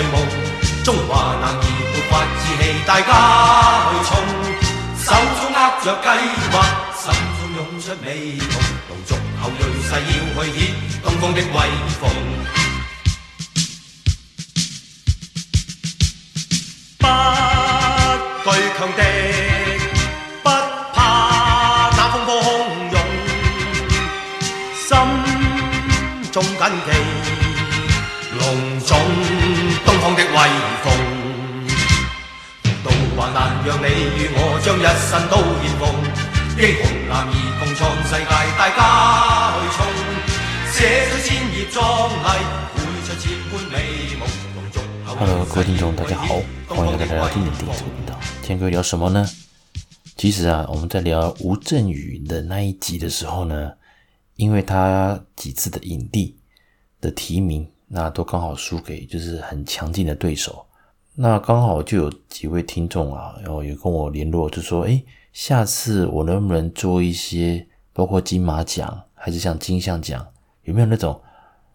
大地聚满正气，惊醒东方醉梦。中华男儿勃发志气，大家去冲。手中握着计划，心中涌出美梦。龙族后裔誓要去显东方的威风。不惧强敌。中紧记，让你与我将一生都献奉。英雄男儿共创世界，大家去冲，写出千页壮丽，绘出千般美梦。Hello，各位听众，大家好，欢迎大家来到丁点电影这个频道。今天各位聊什么呢？其实啊，我们在聊吴镇宇的那一集的时候呢。因为他几次的影帝的提名，那都刚好输给就是很强劲的对手。那刚好就有几位听众啊，然后也跟我联络，就说：“诶，下次我能不能做一些，包括金马奖还是像金像奖，有没有那种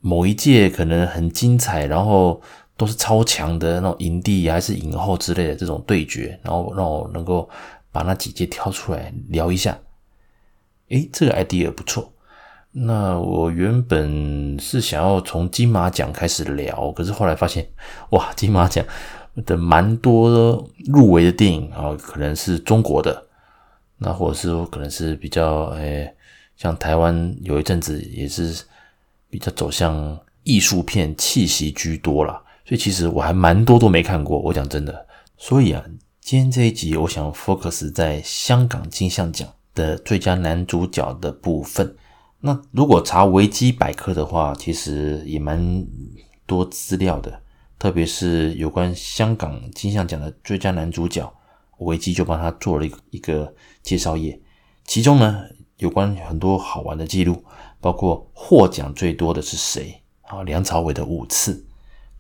某一届可能很精彩，然后都是超强的那种影帝还是影后之类的这种对决，然后让我能够把那几届挑出来聊一下。诶，这个 idea 不错。”那我原本是想要从金马奖开始聊，可是后来发现，哇，金马奖的蛮多入围的电影啊，可能是中国的，那或者是说可能是比较，诶，像台湾有一阵子也是比较走向艺术片气息居多啦，所以其实我还蛮多都没看过，我讲真的。所以啊，今天这一集我想 focus 在香港金像奖的最佳男主角的部分。那如果查维基百科的话，其实也蛮多资料的，特别是有关香港金像奖的最佳男主角，维基就帮他做了一个一个介绍页。其中呢，有关很多好玩的记录，包括获奖最多的是谁啊？梁朝伟的五次，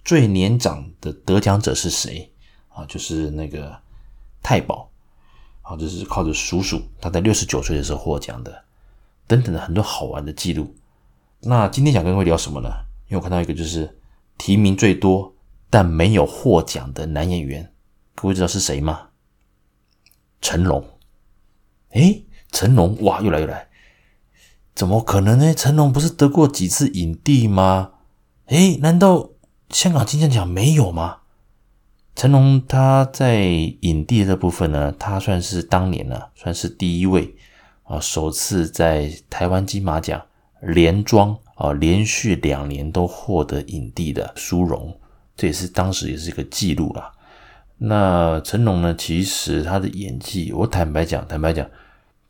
最年长的得奖者是谁啊？就是那个太保啊，就是靠着叔叔，他在六十九岁的时候获奖的。等等的很多好玩的记录。那今天想跟各位聊什么呢？因为我看到一个就是提名最多但没有获奖的男演员，各位知道是谁吗？成龙。诶，成龙哇，又来又来，怎么可能呢？成龙不是得过几次影帝吗？诶，难道香港金像奖没有吗？成龙他在影帝的这部分呢，他算是当年呢，算是第一位。啊，首次在台湾金马奖连庄啊，连续两年都获得影帝的殊荣，这也是当时也是一个记录啦。那成龙呢，其实他的演技，我坦白讲，坦白讲，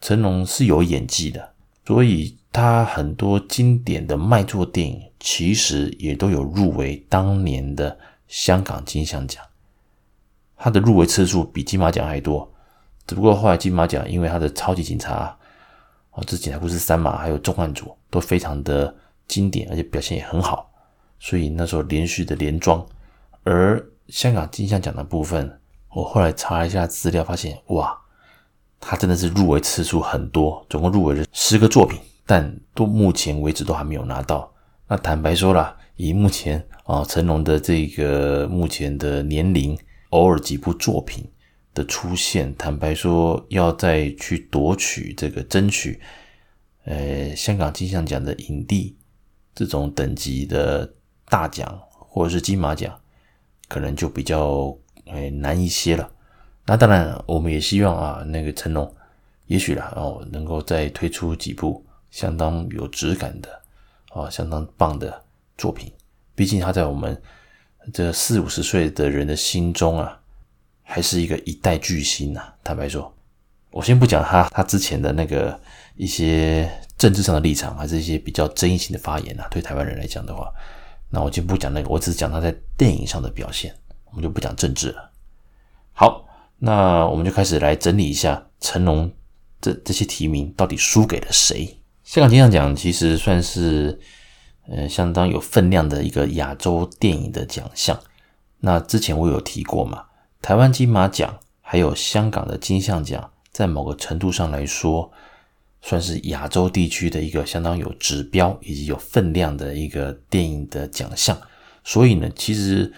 成龙是有演技的，所以他很多经典的卖座电影，其实也都有入围当年的香港金像奖，他的入围次数比金马奖还多，只不过后来金马奖因为他的超级警察。哦，这《警察故事三》嘛，还有《重案组》都非常的经典，而且表现也很好，所以那时候连续的连庄。而香港金像奖的部分，我后来查了一下资料，发现哇，他真的是入围次数很多，总共入围了十个作品，但都目前为止都还没有拿到。那坦白说啦，以目前啊成龙的这个目前的年龄，偶尔几部作品。的出现，坦白说，要再去夺取这个争取，呃，香港金像奖的影帝这种等级的大奖，或者是金马奖，可能就比较呃难一些了。那当然，我们也希望啊，那个成龙，也许啦哦，能够再推出几部相当有质感的啊，相当棒的作品。毕竟他在我们这四五十岁的人的心中啊。还是一个一代巨星呐、坦白说，我先不讲他他之前的那个一些政治上的立场，还是一些比较争议性的发言啊。对台湾人来讲的话，那我就不讲那个，我只是讲他在电影上的表现，我们就不讲政治了。好，那我们就开始来整理一下成龙这这些提名到底输给了谁？香港金像奖其实算是呃相当有分量的一个亚洲电影的奖项。那之前我有提过嘛。台湾金马奖还有香港的金像奖，在某个程度上来说，算是亚洲地区的一个相当有指标以及有分量的一个电影的奖项。所以呢，其实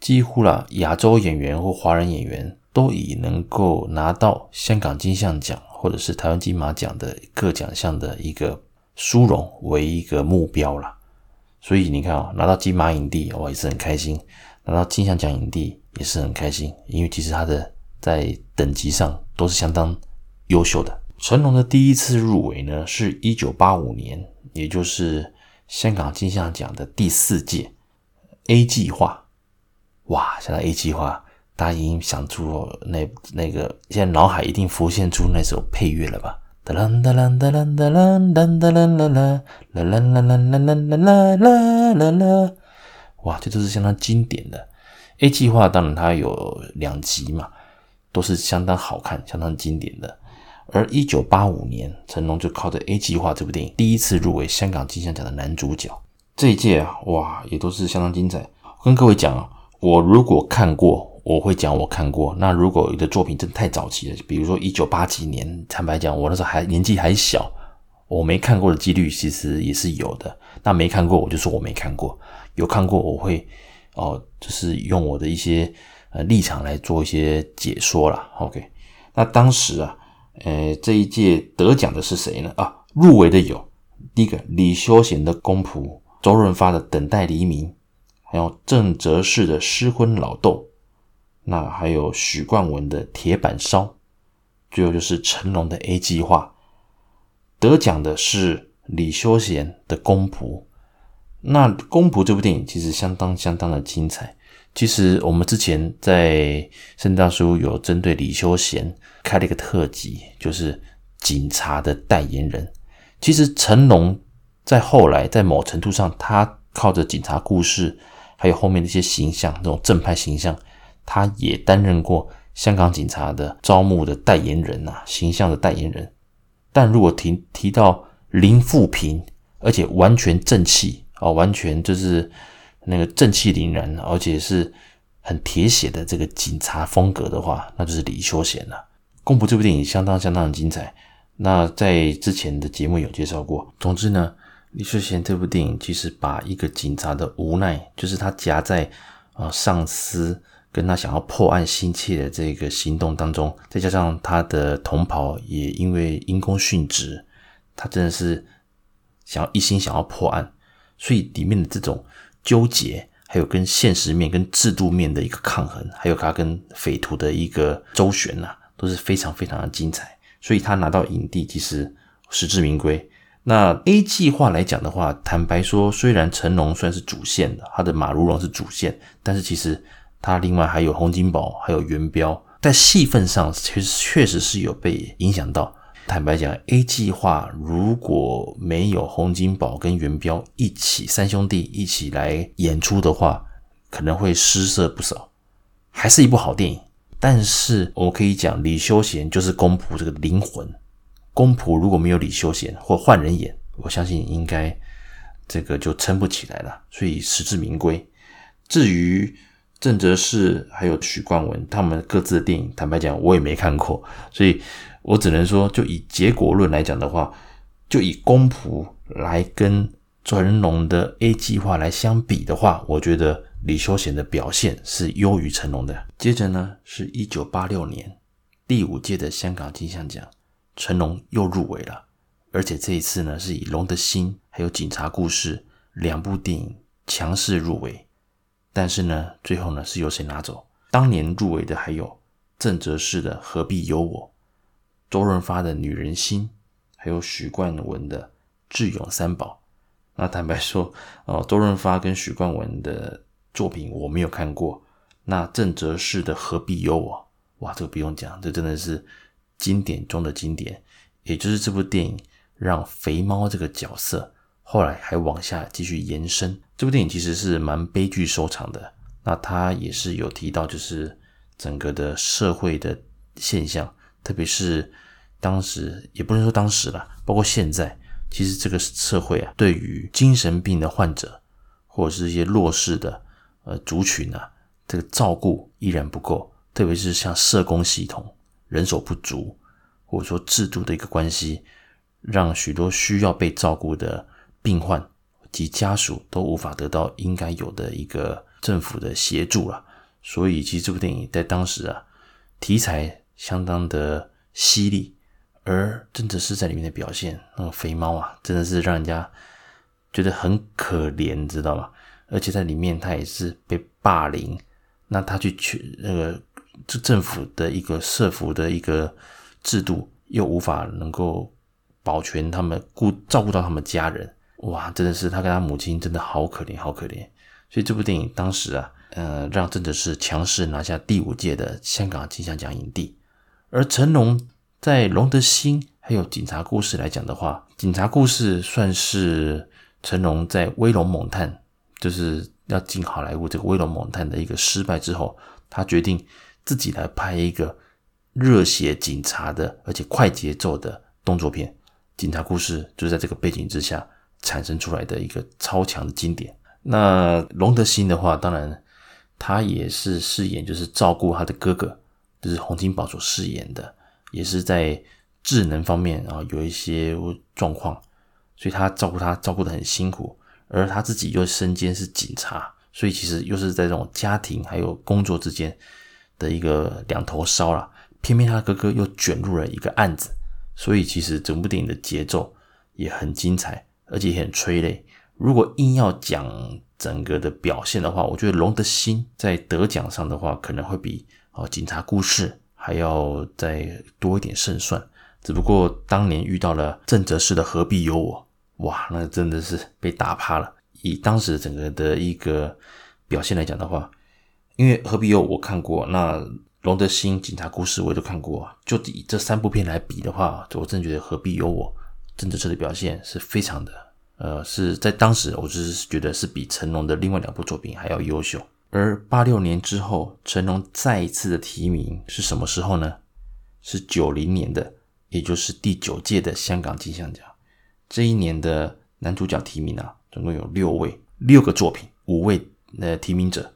几乎啦，亚洲演员或华人演员都以能够拿到香港金像奖或者是台湾金马奖的各奖项的一个殊荣为一个目标啦。所以你看啊，拿到金马影帝，我也是很开心；拿到金像奖影帝也是很开心，因为其实他的在等级上都是相当优秀的。成龙的第一次入围呢，是一九八五年，也就是香港金像奖的第四届 A 计划。哇，想到 A 计划，大家已经想出那那个，现在脑海一定浮现出那首配乐了吧？哒啦哒啦哒啦哒啦哒哒啦啦啦啦啦啦啦啦啦啦啦啦啦！哇，这都是相当经典的。A 计划当然它有两集嘛，都是相当好看、相当经典的。而一九八五年，成龙就靠着《A 计划》这部电影第一次入围香港金像奖的男主角。这一届啊，哇，也都是相当精彩。跟各位讲啊，我如果看过，我会讲我看过。那如果有的作品真的太早期了，比如说一九八几年，坦白讲，我那时候还年纪还小，我没看过的几率其实也是有的。那没看过，我就说我没看过；有看过，我会哦，就是用我的一些呃立场来做一些解说啦。OK，那当时啊。呃，这一届得奖的是谁呢？啊，入围的有第一个李修贤的《公仆》，周润发的《等待黎明》，还有郑则仕的《失婚老豆》，那还有许冠文的《铁板烧》，最后就是成龙的《A 计划》。得奖的是李修贤的《公仆》，那《公仆》这部电影其实相当相当的精彩。其实我们之前在圣诞书有针对李修贤开了一个特辑，就是警察的代言人。其实成龙在后来在某程度上，他靠着警察故事，还有后面的一些形象，那种正派形象，他也担任过香港警察的招募的代言人呐、形象的代言人。但如果提提到林富平，而且完全正气啊，完全就是。那个正气凛然，而且是很铁血的这个警察风格的话，那就是李修贤了。《公仆》这部电影相当相当的精彩。那在之前的节目有介绍过。总之呢，李修贤这部电影其实把一个警察的无奈，就是他夹在啊、呃、上司跟他想要破案心切的这个行动当中，再加上他的同袍也因为因公殉职，他真的是想要一心想要破案，所以里面的这种。纠结，还有跟现实面、跟制度面的一个抗衡，还有他跟匪徒的一个周旋呐，都是非常非常的精彩。所以他拿到影帝，其实实至名归。那 A 计划来讲的话，坦白说，虽然成龙算是主线的，他的马如龙是主线，但是其实他另外还有洪金宝，还有元彪，在戏份上其实确实是有被影响到。坦白讲，A 计划如果没有洪金宝跟元彪一起三兄弟一起来演出的话，可能会失色不少。还是一部好电影，但是我可以讲，李修贤就是公仆这个灵魂。公仆如果没有李修贤或换人演，我相信应该这个就撑不起来了。所以实至名归。至于郑则仕还有许冠文他们各自的电影，坦白讲我也没看过，所以。我只能说，就以结果论来讲的话，就以公仆来跟成龙的 A 计划来相比的话，我觉得李修贤的表现是优于成龙的。接着呢，是一九八六年第五届的香港金像奖，成龙又入围了，而且这一次呢，是以《龙的心》还有《警察故事》两部电影强势入围，但是呢，最后呢是由谁拿走？当年入围的还有郑则仕的《何必有我》。周润发的女人心，还有许冠文的智勇三宝。那坦白说，哦，周润发跟许冠文的作品我没有看过。那郑则仕的何必有我？哇，这个不用讲，这真的是经典中的经典。也就是这部电影让肥猫这个角色后来还往下继续延伸。这部电影其实是蛮悲剧收场的。那他也是有提到，就是整个的社会的现象。特别是当时，也不能说当时了，包括现在，其实这个社会啊，对于精神病的患者或者是一些弱势的呃族群啊，这个照顾依然不够。特别是像社工系统人手不足，或者说制度的一个关系，让许多需要被照顾的病患及家属都无法得到应该有的一个政府的协助了。所以，其实这部电影在当时啊，题材相当的犀利，而郑则仕在里面的表现，那个肥猫啊，真的是让人家觉得很可怜，知道吗？而且在里面他也是被霸凌，那他去去那个这政府的一个社福的一个制度，又无法能够保全他们顾照顾到他们家人，哇，真的是他跟他母亲真的好可怜，好可怜。所以这部电影当时啊，呃，让郑则仕强势拿下第五届的香港金像奖影帝，而成龙在《龙的心》还有《警察故事》来讲的话，《警察故事》算是成龙在威龙猛探。就是要进好莱坞这个威龙猛探的一个失败之后，他决定自己来拍一个热血警察的，而且快节奏的动作片。警察故事就在这个背景之下产生出来的一个超强的经典。那龙德兴的话，当然他也是饰演就是照顾他的哥哥，就是洪金宝所饰演的，也是在智能方面啊有一些状况，所以他照顾他照顾的很辛苦。而他自己又身兼是警察，所以其实又是在这种家庭还有工作之间的一个两头烧啦。偏偏他哥哥又卷入了一个案子，所以其实整部电影的节奏也很精彩，而且很催泪。如果硬要讲整个的表现的话，我觉得《龙的心》在得奖上的话，可能会比哦《警察故事》还要再多一点胜算。只不过当年遇到了郑则仕的《何必有我》。哇，那真的是被打趴了。以当时整个的一个表现来讲的话，因为何必有我看过，那龙德兴警察故事我也都看过。就以这三部片来比的话，我真的觉得何必有我郑则仕的表现是非常的，呃，是在当时我就是觉得是比成龙的另外两部作品还要优秀。而八六年之后，成龙再一次的提名是什么时候呢？是九零年的，也就是第九届的香港金像奖。这一年的男主角提名啊，总共有六位，六个作品，五位呃提名者，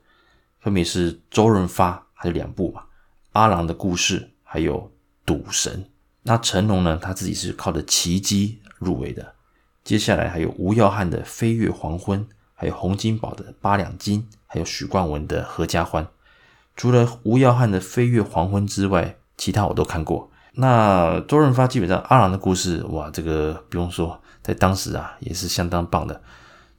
分别是周润发，还有两部嘛，《阿郎的故事》还有《赌神》。那成龙呢，他自己是靠着《奇迹》入围的。接下来还有吴耀汉的《飞越黄昏》，还有洪金宝的《八两金》，还有许冠文的《合家欢》。除了吴耀汉的《飞越黄昏》之外，其他我都看过。那周润发基本上阿郎的故事，哇，这个不用说，在当时啊也是相当棒的。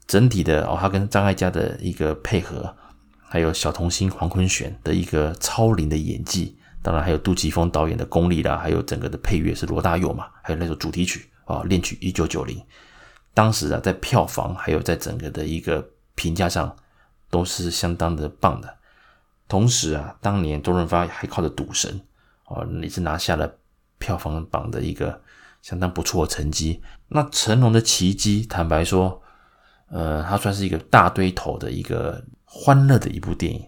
整体的哦，他跟张艾嘉的一个配合，还有小童星黄坤玄的一个超龄的演技，当然还有杜琪峰导演的功力啦，还有整个的配乐是罗大佑嘛，还有那首主题曲啊，恋曲一九九零，当时啊在票房还有在整个的一个评价上都是相当的棒的。同时啊，当年周润发还靠着赌神哦，也是拿下了。票房榜的一个相当不错的成绩。那成龙的奇迹，坦白说，呃，它算是一个大堆头的一个欢乐的一部电影。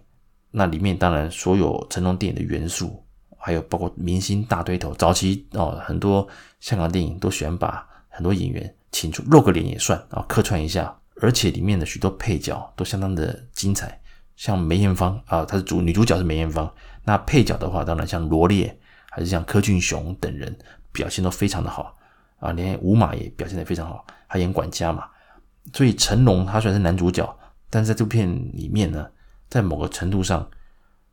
那里面当然所有成龙电影的元素，还有包括明星大堆头。早期哦，很多香港电影都喜欢把很多演员请出露个脸也算啊，客串一下。而且里面的许多配角都相当的精彩，像梅艳芳啊，她是主女主角是梅艳芳。那配角的话，当然像罗烈。还是像柯俊雄等人表现都非常的好啊，连吴马也表现得非常好，他演管家嘛，所以成龙他虽然是男主角，但是在这部片里面呢，在某个程度上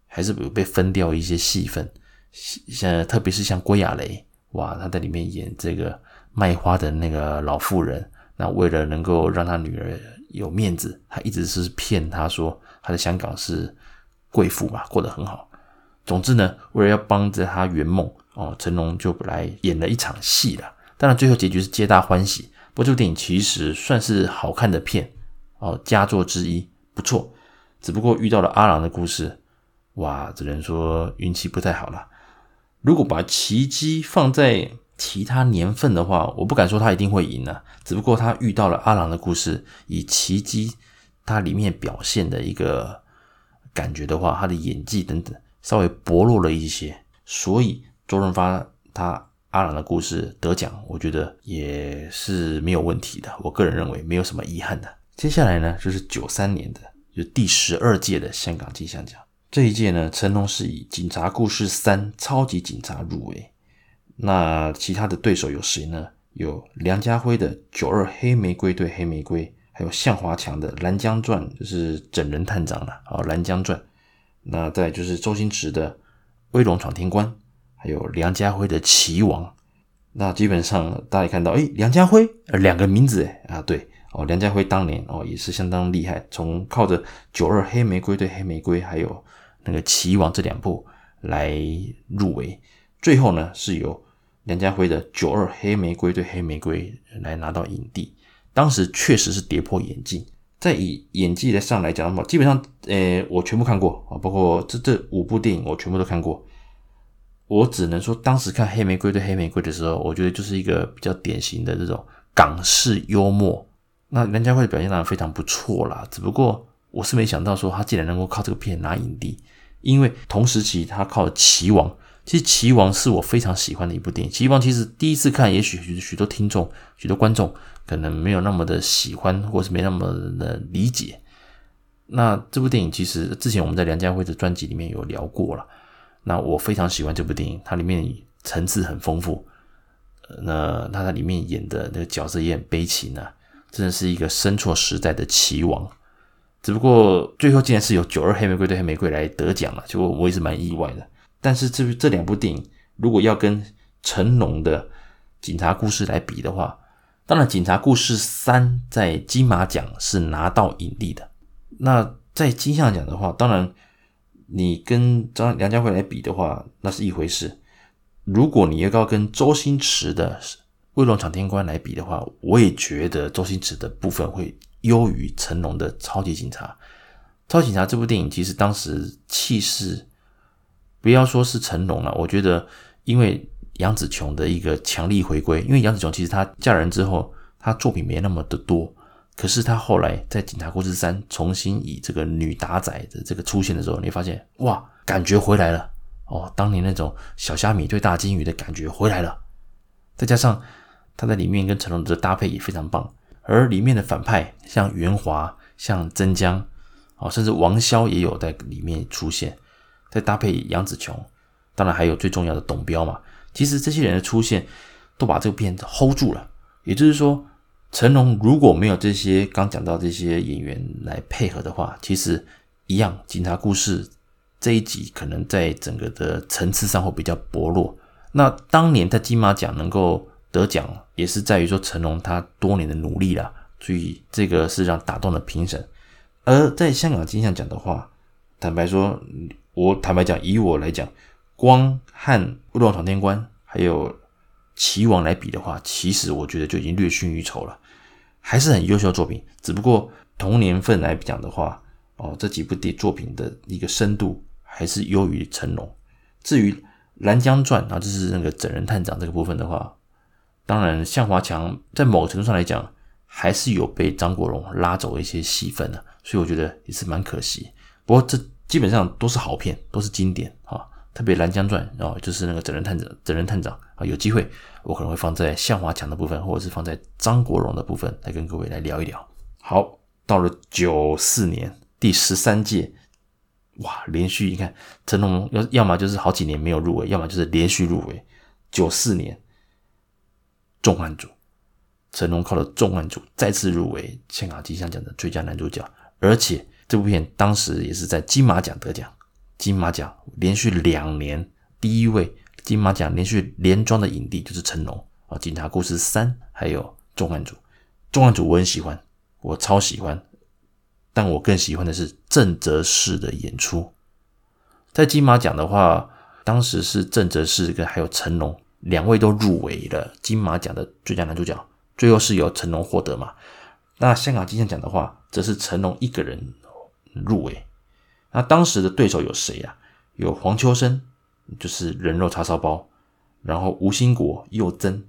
还是有被分掉一些戏份，像特别是像郭雅蕾，哇，她在里面演这个卖花的那个老妇人，那为了能够让她女儿有面子，她一直是骗她说她在香港是贵妇嘛，过得很好。总之呢，为了要帮着她圆梦哦，成龙就来演了一场戏了。当然，最后结局是皆大欢喜。不过，这部电影其实算是好看的片哦，佳作之一，不错。只不过遇到了阿郎的故事，哇，只能说运气不太好了。如果把奇迹放在其他年份的话，我不敢说他一定会赢啊。只不过他遇到了阿郎的故事，以奇迹他里面表现的一个感觉的话，他的演技等等。稍微薄弱了一些，所以周润发他阿郎的故事得奖，我觉得也是没有问题的。我个人认为没有什么遗憾的。接下来呢，就是九三年的，就是第十二届的香港金像奖。这一届呢，成龙是以《警察故事三：超级警察》入围。那其他的对手有谁呢？有梁家辉的《九二黑玫瑰对黑玫瑰》，还有向华强的《蓝江传》，就是整人探长了啊，《蓝江传》。那再就是周星驰的《威龙闯天关》，还有梁家辉的《棋王》。那基本上大家看到，诶，梁家辉，两个名字，诶啊，对哦，梁家辉当年哦也是相当厉害，从靠着《九二黑玫瑰对黑玫瑰》，还有那个《棋王》这两部来入围，最后呢是由梁家辉的《九二黑玫瑰对黑玫瑰》来拿到影帝。当时确实是跌破眼镜，在以演技的上来讲的话，基本上，诶，我全部看过啊，包括这这五部电影，我全部都看过。我只能说，当时看《黑玫瑰对黑玫瑰》的时候，我觉得就是一个比较典型的这种港式幽默。那梁家辉的表现当然非常不错啦，只不过我是没想到说他竟然能够靠这个片拿影帝，因为同时期他靠《棋王》，其实《棋王》是我非常喜欢的一部电影。《棋王》其实第一次看，也许许许多听众、许多观众可能没有那么的喜欢，或是没那么的理解。那这部电影其实之前我们在梁家辉的专辑里面有聊过了。那我非常喜欢这部电影，它里面层次很丰富，那他在里面演的那个角色也很悲情啊，真的是一个生错时代的棋王。只不过最后竟然是由《九二黑玫瑰对黑玫瑰》来得奖了，就我也是蛮意外的。但是这这两部电影如果要跟成龙的《警察故事》来比的话，当然《警察故事三》在金马奖是拿到影帝的。那在金像奖的话，当然。你跟张梁家辉来比的话，那是一回事。如果你要跟周星驰的《威龙闯天关》来比的话，我也觉得周星驰的部分会优于成龙的《超级警察》。《超级警察》这部电影其实当时气势，不要说是成龙了，我觉得因为杨紫琼的一个强力回归，因为杨紫琼其实她嫁人之后，她作品没那么的多。可是他后来在《警察故事三》重新以这个女打仔的这个出现的时候，你发现哇，感觉回来了哦，当年那种小虾米对大鲸鱼的感觉回来了。再加上他在里面跟成龙的搭配也非常棒，而里面的反派像袁华、像曾江，哦，甚至王骁也有在里面出现，再搭配杨紫琼，当然还有最重要的董彪嘛。其实这些人的出现都把这个片子 hold 住了，也就是说。成龙如果没有这些刚讲到这些演员来配合的话，其实一样，警察故事这一集可能在整个的层次上会比较薄弱。那当年在金马奖能够得奖，也是在于说成龙他多年的努力啦，所以这个是让打动了评审。而在香港金像奖的话，坦白说，我坦白讲，以我来讲，光和《乌龙闯天关》还有。棋王来比的话，其实我觉得就已经略逊于筹了，还是很优秀作品。只不过同年份来讲的话，哦，这几部电作品的一个深度还是优于成龙。至于《蓝江传》啊，就是那个整人探长这个部分的话，当然向华强在某个程度上来讲，还是有被张国荣拉走一些戏份的，所以我觉得也是蛮可惜。不过这基本上都是好片，都是经典啊。特别《蓝江传》哦，就是那个整人探长，整人探长啊，有机会我可能会放在向华强的部分，或者是放在张国荣的部分来跟各位来聊一聊。好，到了九四年第十三届，哇，连续你看成龙要要么就是好几年没有入围，要么就是连续入围。九四年重案组，成龙靠了重案组再次入围香港金像奖的最佳男主角，而且这部片当时也是在金马奖得奖。金马奖连续两年第一位金马奖连续连庄的影帝就是成龙啊，《警察故事三》还有《重案组》，《重案组》我很喜欢，我超喜欢，但我更喜欢的是郑则仕的演出。在金马奖的话，当时是郑则仕跟还有成龙两位都入围了金马奖的最佳男主角，最后是由成龙获得嘛。那香港金像奖的话，则是成龙一个人入围。那当时的对手有谁啊？有黄秋生，就是人肉叉烧包，然后吴兴国、又曾，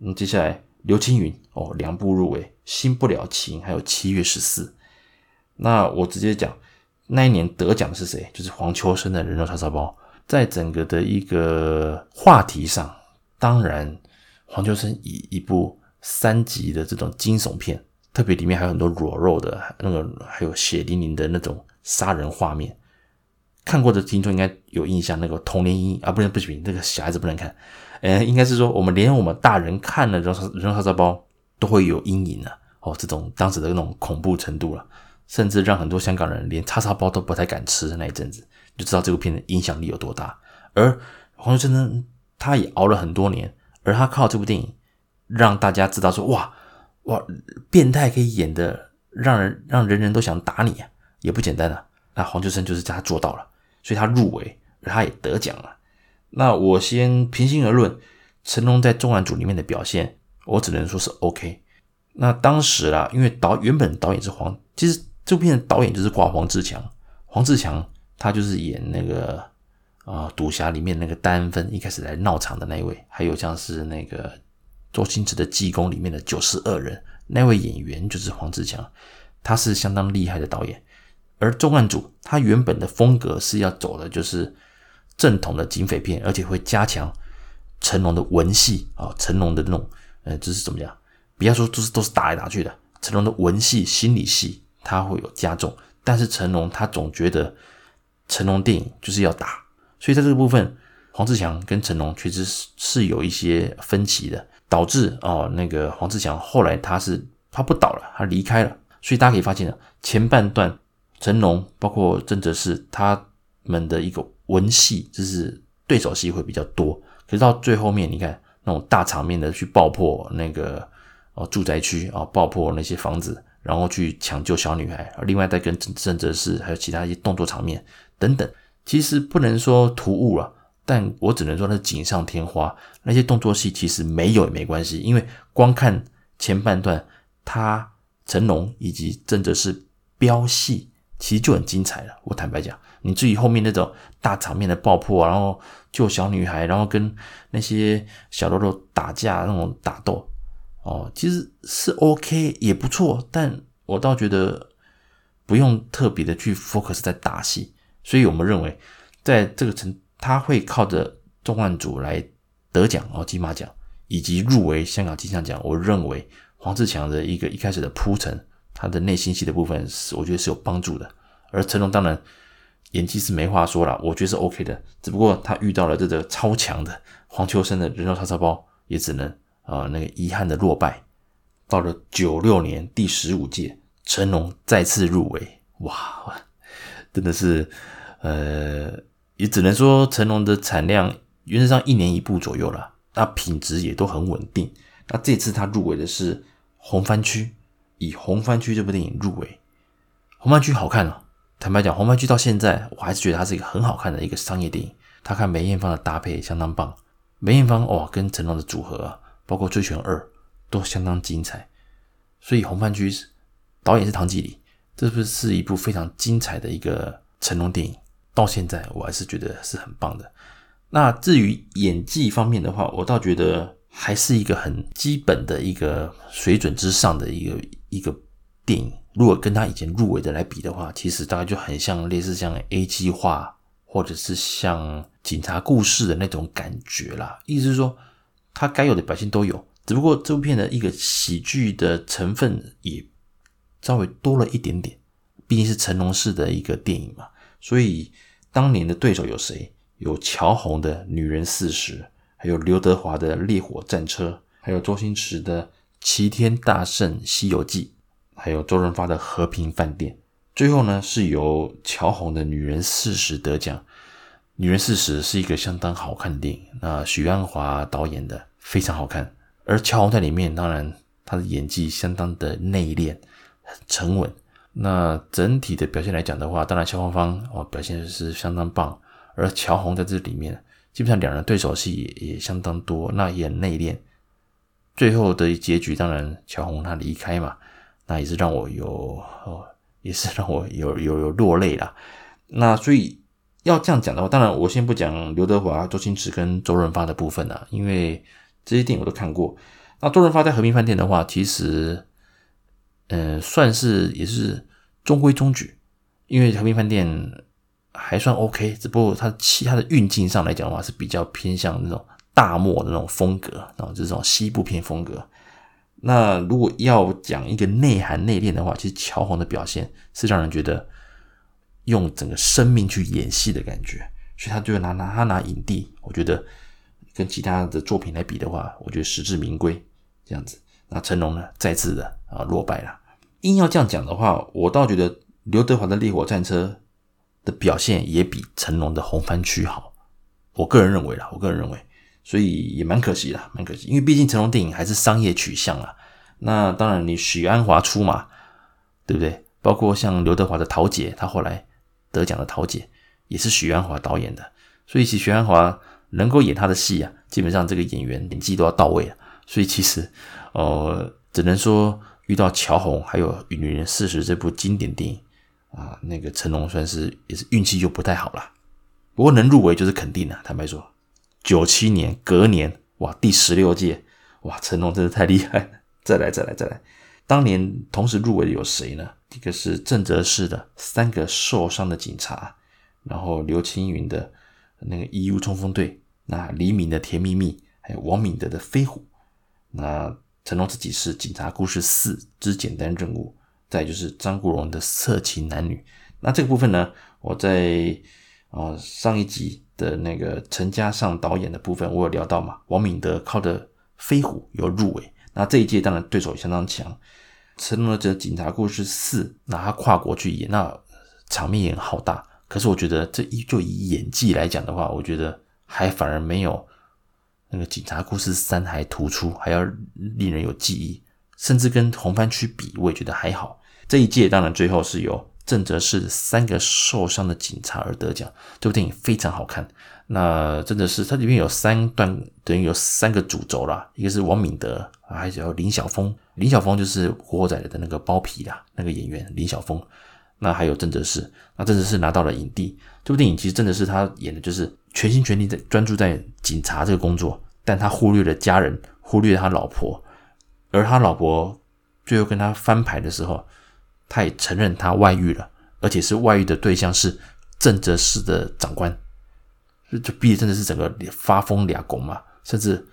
嗯，接下来刘青云哦，两部入围，《新不了情》还有《七月十四》。那我直接讲，那一年得奖的是谁？就是黄秋生的人肉叉烧包。在整个的一个话题上，当然黄秋生以一部三级的这种惊悚片，特别里面还有很多裸肉的，那个还有血淋淋的那种。杀人画面，看过的听众应该有印象。那个童年阴影啊，不能不行，那个小孩子不能看。诶、呃，应该是说我们连我们大人看了《人肉人肉叉烧包》都会有阴影啊。哦，这种当时的那种恐怖程度了，甚至让很多香港人连叉烧包都不太敢吃的那一阵子，就知道这部片的影响力有多大。而黄秋生呢，他也熬了很多年，而他靠这部电影让大家知道说，哇哇，变态可以演的让人让人人都想打你啊，也不简单啊。那黄秋生就是他做到了，所以他入围，他也得奖了。那我先平心而论，成龙在重案组里面的表现，我只能说是 OK。那当时啦，因为导原本导演是黄，其实这部片的导演就是挂黄志强。黄志强他就是演那个啊赌侠里面那个单分一开始来闹场的那一位，还有像是那个周星驰的济公里面的九十二人那位演员就是黄志强，他是相当厉害的导演。而重案组他原本的风格是要走的就是正统的警匪片，而且会加强成龙的文戏啊，成龙的那种呃，就是怎么样？不要说都是都是打来打去的，成龙的文戏、心理戏他会有加重，但是成龙他总觉得成龙电影就是要打，所以在这个部分，黄志强跟成龙确实是是有一些分歧的，导致哦那个黄志强后来他是他不导了，他离开了，所以大家可以发现呢，前半段成龙包括郑则仕他们的一个文戏就是对手戏会比较多，可是到最后面你看那种大场面的去爆破那个。哦，住宅区啊，爆破那些房子，然后去抢救小女孩，另外再跟郑郑则仕还有其他一些动作场面等等，其实不能说突兀了，但我只能说那是锦上添花。那些动作戏其实没有也没关系，因为光看前半段，他成龙以及郑则仕飙戏，其实就很精彩了。我坦白讲，你至于后面那种大场面的爆破，然后救小女孩，然后跟那些小喽啰打架那种打斗。哦，其实是 OK 也不错，但我倒觉得不用特别的去 focus 在打戏，所以我们认为在这个层他会靠着重案组来得奖哦，金马奖以及入围香港金像奖。我认为黄志强的一个一开始的铺陈，他的内心戏的部分是我觉得是有帮助的。而成龙当然演技是没话说了，我觉得是 OK 的，只不过他遇到了这个超强的黄秋生的人肉叉烧包，也只能。啊，那个遗憾的落败，到了九六年第十五届，成龙再次入围，哇，真的是，呃，也只能说成龙的产量原则上一年一部左右了，那品质也都很稳定。那这次他入围的是《红番区》，以《红番区》这部电影入围，《红番区》好看哦。坦白讲，《红番区》到现在我还是觉得它是一个很好看的一个商业电影。他看梅艳芳的搭配相当棒，梅艳芳哇跟成龙的组合啊。包括《醉拳二》都相当精彩，所以《红番区》导演是唐季礼，这不是一部非常精彩的一个成龙电影。到现在我还是觉得是很棒的。那至于演技方面的话，我倒觉得还是一个很基本的一个水准之上的一个一个电影。如果跟他以前入围的来比的话，其实大概就很像类似像 A 计划或者是像警察故事的那种感觉啦。意思是说。他该有的表现都有，只不过这部片的一个喜剧的成分也稍微多了一点点，毕竟是成龙式的一个电影嘛。所以当年的对手有谁？有乔红的《女人四十》，还有刘德华的《烈火战车》，还有周星驰的《齐天大圣西游记》，还有周润发的《和平饭店》。最后呢，是由乔红的《女人四十》得奖。《女人四十》是一个相当好看的电影，那许鞍华导演的非常好看，而乔红在里面当然他的演技相当的内敛、很沉稳。那整体的表现来讲的话，当然萧芳芳哦表现是相当棒，而乔红在这里面基本上两人对手戏也，也相当多，那也很内敛。最后的结局当然乔红她离开嘛，那也是让我有哦，也是让我有有有落泪啦。那所以。要这样讲的话，当然我先不讲刘德华、周星驰跟周润发的部分啊，因为这些电影我都看过。那周润发在《和平饭店》的话，其实，嗯，算是也是中规中矩，因为《和平饭店》还算 OK，只不过它其他的运镜上来讲的话，是比较偏向那种大漠的那种风格，然后就是这种西部片风格。那如果要讲一个内涵内敛的话，其实乔宏的表现是让人觉得。用整个生命去演戏的感觉，所以他就拿拿他拿影帝，我觉得跟其他的作品来比的话，我觉得实至名归这样子。那成龙呢，再次的啊落败了。硬要这样讲的话，我倒觉得刘德华的《烈火战车》的表现也比成龙的《红番区》好。我个人认为啦，我个人认为，所以也蛮可惜啦，蛮可惜。因为毕竟成龙电影还是商业取向啊。那当然，你许鞍华出马，对不对？包括像刘德华的《桃姐》，他后来得奖的《桃姐》也是许鞍华导演的，所以其实许鞍华能够演他的戏啊，基本上这个演员演技都要到位了。所以其实，呃，只能说遇到乔红还有《与女人四十》这部经典电影啊，那个成龙算是也是运气就不太好了。不过能入围就是肯定的，坦白说，九七年隔年哇，第十六届哇，成龙真的太厉害，再来再来再来。当年同时入围的有谁呢？一个是郑则仕的《三个受伤的警察》，然后刘青云的那个《义乌冲锋队》，那黎明的《甜蜜蜜》，还有王敏德的《飞虎》。那成龙自己是《警察故事四之简单任务》，再就是张国荣的《色情男女》。那这个部分呢，我在呃上一集的那个陈嘉上导演的部分，我有聊到嘛，王敏德靠的《飞虎》有入围。那这一届当然对手也相当强，成龙的这《警察故事四》，拿他跨国去演，那场面也好大。可是我觉得这一就以演技来讲的话，我觉得还反而没有那个《警察故事三》还突出，还要令人有记忆。甚至跟红番区比，我也觉得还好。这一届当然最后是由郑则仕《三个受伤的警察》而得奖，这部电影非常好看。那真的是，它里面有三段，等于有三个主轴啦。一个是王敏德，还有林晓峰。林晓峰就是《古惑仔》的那个包皮啦，那个演员林晓峰。那还有郑则仕，那郑则仕拿到了影帝。这部电影其实真的是他演的，就是全心全力在专注在警察这个工作，但他忽略了家人，忽略了他老婆。而他老婆最后跟他翻牌的时候，他也承认他外遇了，而且是外遇的对象是郑则仕的长官。就逼真的是整个发疯俩拱嘛，甚至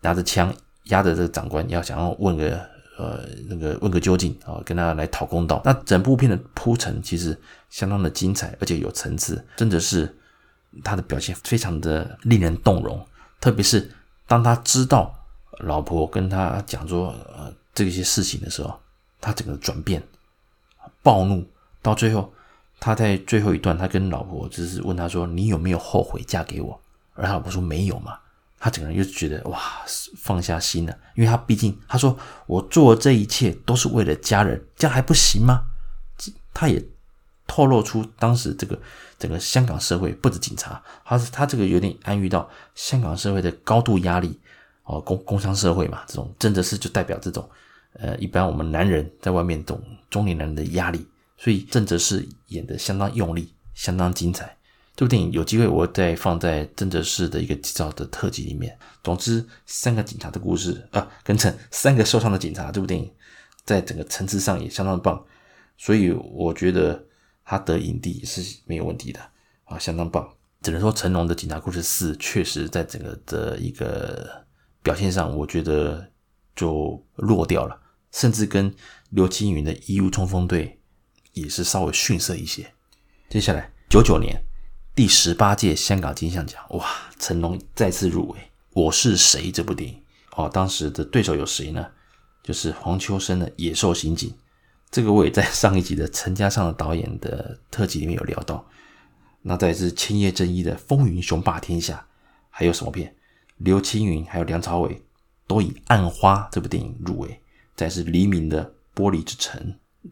拿着枪压着这个长官，要想要问个呃那个问个究竟啊，跟他来讨公道。那整部片的铺陈其实相当的精彩，而且有层次，真的是他的表现非常的令人动容。特别是当他知道老婆跟他讲说呃这些事情的时候，他整个转变暴怒，到最后。他在最后一段，他跟老婆只是问他说：“你有没有后悔嫁给我？”而他老婆说：“没有嘛。”他整个人就觉得哇，放下心了，因为他毕竟他说：“我做这一切都是为了家人，这样还不行吗？”他也透露出当时这个整个香港社会不止警察，他是他这个有点暗喻到香港社会的高度压力哦，工工商社会嘛，这种真的是就代表这种呃，一般我们男人在外面这种中年男人的压力。所以郑则仕演得相当用力，相当精彩。这部电影有机会我再放在郑则仕的一个介绍的特辑里面。总之，三个警察的故事啊，跟成三个受伤的警察这部电影，在整个层次上也相当棒。所以我觉得他得影帝也是没有问题的啊，相当棒。只能说成龙的《警察故事四》确实在整个的一个表现上，我觉得就弱掉了，甚至跟刘青云的《义乌冲锋队》。也是稍微逊色一些。接下来，九九年第十八届香港金像奖，哇，成龙再次入围。《我是谁》这部电影，哦，当时的对手有谁呢？就是黄秋生的《野兽刑警》。这个我也在上一集的陈嘉上的导演的特辑里面有聊到。那再是千叶真一的《风云雄霸天下》，还有什么片？刘青云还有梁朝伟都以《暗花》这部电影入围。再是黎明的《玻璃之城》。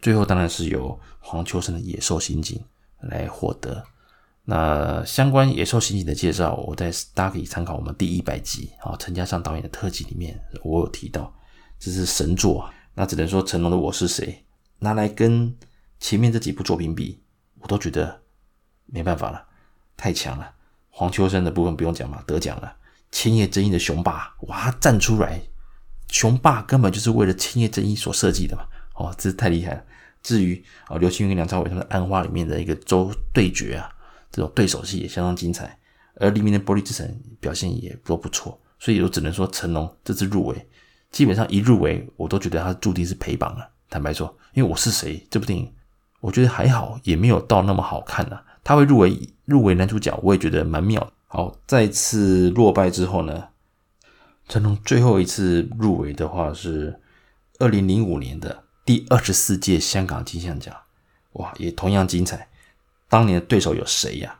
最后当然是由黄秋生的《野兽刑警》来获得。那相关《野兽刑警》的介绍，我在大家可以参考我们第一百集啊，陈嘉上导演的特辑里面，我有提到，这是神作啊。那只能说成龙的《我是谁》拿来跟前面这几部作品比，我都觉得没办法了，太强了。黄秋生的部分不用讲嘛，得奖了。千叶真一的雄霸，哇，站出来，雄霸根本就是为了千叶真一所设计的嘛。哦，这太厉害了。至于啊，刘青云跟梁朝伟他们的《暗花》里面的一个周对决啊，这种对手戏也相当精彩。而里面的《玻璃之城》表现也都不错，所以我只能说成龙这次入围，基本上一入围我都觉得他注定是陪榜了。坦白说，因为我是谁这部电影，我觉得还好，也没有到那么好看啊。他会入围入围男主角，我也觉得蛮妙。好，再次落败之后呢，成龙最后一次入围的话是二零零五年的第二十四届香港金像奖，哇，也同样精彩。当年的对手有谁呀、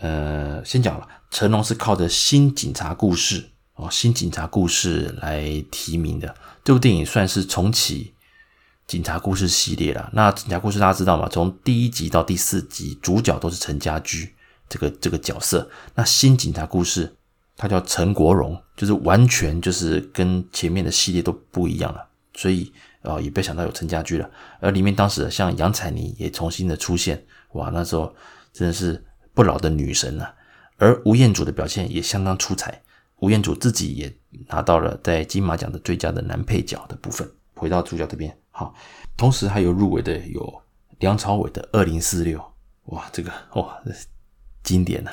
呃，先讲了，成龙是靠着《新警察故事》哦，《新警察故事》来提名的。这部电影算是重启警察故事系列了。那警察故事大家知道吗？从第一集到第四集，主角都是陈家驹这个这个角色。那新警察故事。他叫陈国荣，就是完全就是跟前面的系列都不一样了，所以呃也别想到有陈家驹了。而里面当时像杨采妮也重新的出现，哇，那时候真的是不老的女神啊。而吴彦祖的表现也相当出彩，吴彦祖自己也拿到了在金马奖的最佳的男配角的部分。回到主角这边，好，同时还有入围的有梁朝伟的《二零四六》，哇，这个哇经典啊。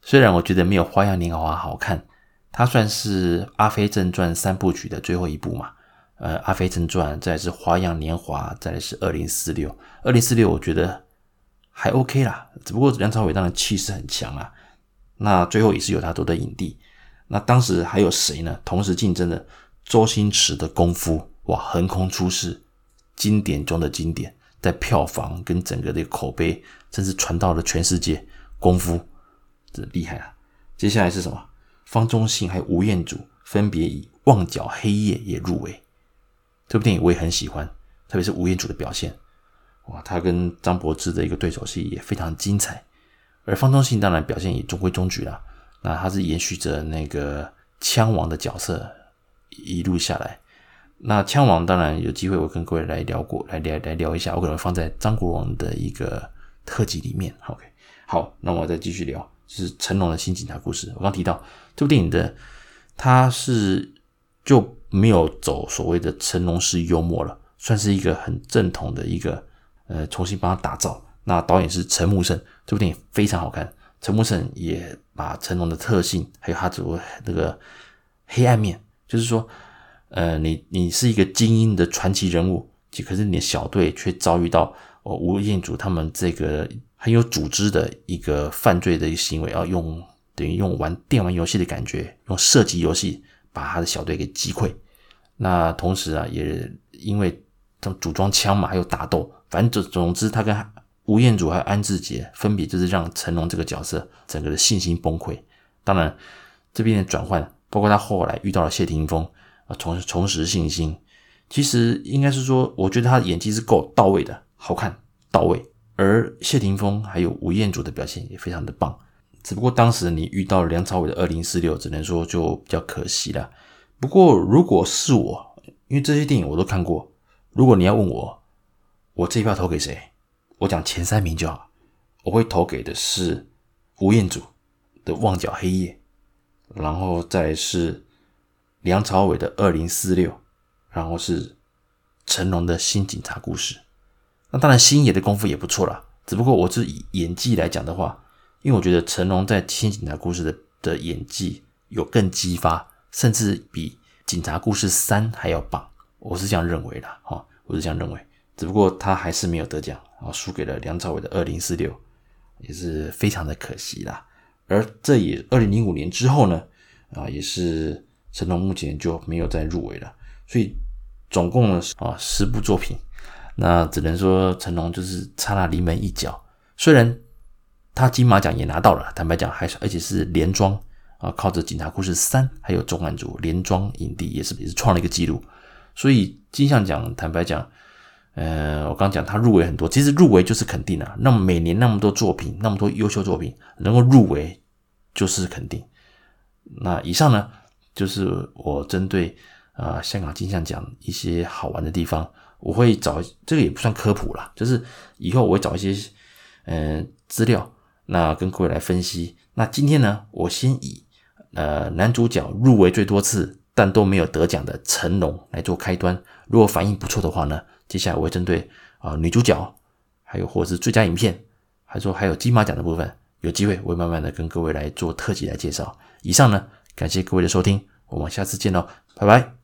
虽然我觉得没有《花样年华》好看，它算是《阿飞正传》三部曲的最后一部嘛。呃，《阿飞正传》，再来是《花样年华》，再来是《二零四六》。二零四六我觉得还 OK 啦，只不过梁朝伟当然气势很强啊。那最后也是有他夺得影帝。那当时还有谁呢？同时竞争的周星驰的《功夫》，哇，横空出世，经典中的经典，在票房跟整个的口碑，真是传到了全世界。《功夫》。这厉害啊！接下来是什么？方中信还有吴彦祖分别以《旺角黑夜》也入围。这部电影我也很喜欢，特别是吴彦祖的表现，哇，他跟张柏芝的一个对手戏也非常精彩。而方中信当然表现也中规中矩啦。那他是延续着那个枪王的角色一路下来。那枪王当然有机会我跟各位来聊过来聊来聊一下，我可能放在张国荣的一个特辑里面。OK，好，那我再继续聊。就是成龙的新警察故事。我刚提到这部电影的，它是就没有走所谓的成龙式幽默了，算是一个很正统的一个呃重新帮他打造。那导演是陈木胜，这部电影非常好看。陈木胜也把成龙的特性，还有他这个那个黑暗面，就是说，呃，你你是一个精英的传奇人物，可是你的小队却遭遇到哦吴彦祖他们这个。很有组织的一个犯罪的一个行为，要用等于用玩电玩游戏的感觉，用射击游戏把他的小队给击溃。那同时啊，也因为这种组装枪嘛，还有打斗，反正总总之，他跟吴彦祖还有安志杰分别就是让成龙这个角色整个的信心崩溃。当然，这边的转换，包括他后来遇到了谢霆锋啊，重重拾信心。其实应该是说，我觉得他的演技是够到位的，好看到位。而谢霆锋还有吴彦祖的表现也非常的棒，只不过当时你遇到梁朝伟的二零四六，只能说就比较可惜了。不过如果是我，因为这些电影我都看过，如果你要问我，我这一票投给谁？我讲前三名就好，我会投给的是吴彦祖的《旺角黑夜》，然后再是梁朝伟的二零四六，然后是成龙的新警察故事。那当然，星爷的功夫也不错啦。只不过我是以演技来讲的话，因为我觉得成龙在《新警察故事》的的演技有更激发，甚至比《警察故事三》还要棒。我是这样认为的，哈，我是这样认为。只不过他还是没有得奖，然后输给了梁朝伟的《二零四六》，也是非常的可惜啦。而这也二零零五年之后呢，啊，也是成龙目前就没有再入围了。所以总共，啊，十部作品。那只能说成龙就是差那临门一脚，虽然他金马奖也拿到了，坦白讲还是而且是连庄啊，靠着《警察故事三》还有《重案组》连庄影帝，也是也是创了一个纪录。所以金像奖坦白讲，呃，我刚讲他入围很多，其实入围就是肯定啊。那么每年那么多作品，那么多优秀作品能够入围就是肯定。那以上呢，就是我针对啊、呃、香港金像奖一些好玩的地方。我会找这个也不算科普啦，就是以后我会找一些嗯、资料，那跟各位来分析。那今天呢，我先以呃男主角入围最多次但都没有得奖的成龙来做开端。如果反应不错的话呢，接下来我会针对啊、女主角，还有或者是最佳影片，还说还有金马奖的部分，有机会我会慢慢的跟各位来做特辑来介绍。以上呢，感谢各位的收听，我们下次见喽，拜拜。